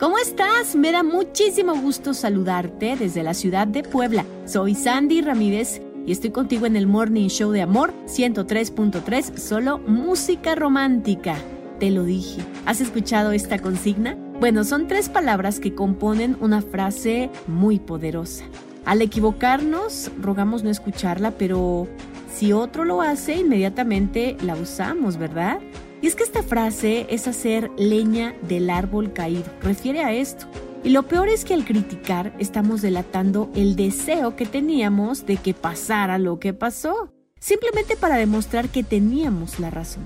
¿Cómo estás? Me da muchísimo gusto saludarte desde la ciudad de Puebla. Soy Sandy Ramírez y estoy contigo en el Morning Show de Amor 103.3, solo música romántica. Te lo dije. ¿Has escuchado esta consigna? Bueno, son tres palabras que componen una frase muy poderosa. Al equivocarnos, rogamos no escucharla, pero si otro lo hace, inmediatamente la usamos, ¿verdad? Y es que esta frase es hacer leña del árbol caído, refiere a esto. Y lo peor es que al criticar estamos delatando el deseo que teníamos de que pasara lo que pasó, simplemente para demostrar que teníamos la razón.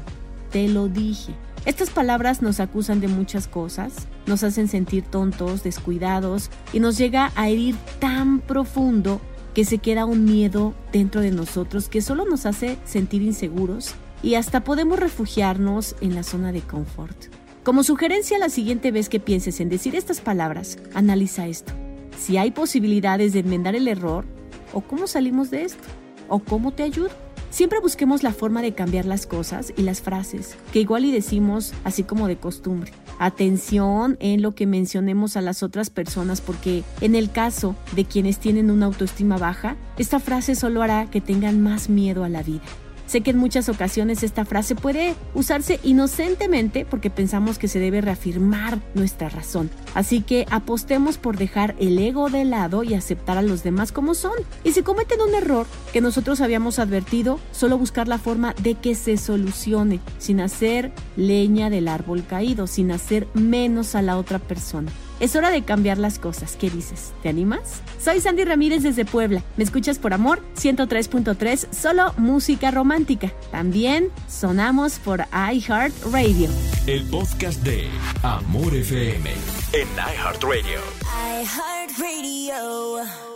Te lo dije. Estas palabras nos acusan de muchas cosas, nos hacen sentir tontos, descuidados y nos llega a herir tan profundo que se queda un miedo dentro de nosotros que solo nos hace sentir inseguros y hasta podemos refugiarnos en la zona de confort. Como sugerencia la siguiente vez que pienses en decir estas palabras, analiza esto. Si hay posibilidades de enmendar el error, o cómo salimos de esto, o cómo te ayudo. Siempre busquemos la forma de cambiar las cosas y las frases, que igual y decimos así como de costumbre. Atención en lo que mencionemos a las otras personas porque en el caso de quienes tienen una autoestima baja, esta frase solo hará que tengan más miedo a la vida. Sé que en muchas ocasiones esta frase puede usarse inocentemente porque pensamos que se debe reafirmar nuestra razón. Así que apostemos por dejar el ego de lado y aceptar a los demás como son. Y si cometen un error que nosotros habíamos advertido, solo buscar la forma de que se solucione, sin hacer leña del árbol caído, sin hacer menos a la otra persona. Es hora de cambiar las cosas. ¿Qué dices? ¿Te animas? Soy Sandy Ramírez desde Puebla. ¿Me escuchas por amor? 103.3, solo música romántica. También sonamos por iHeartRadio. El podcast de Amor FM en iHeartRadio. iHeartRadio.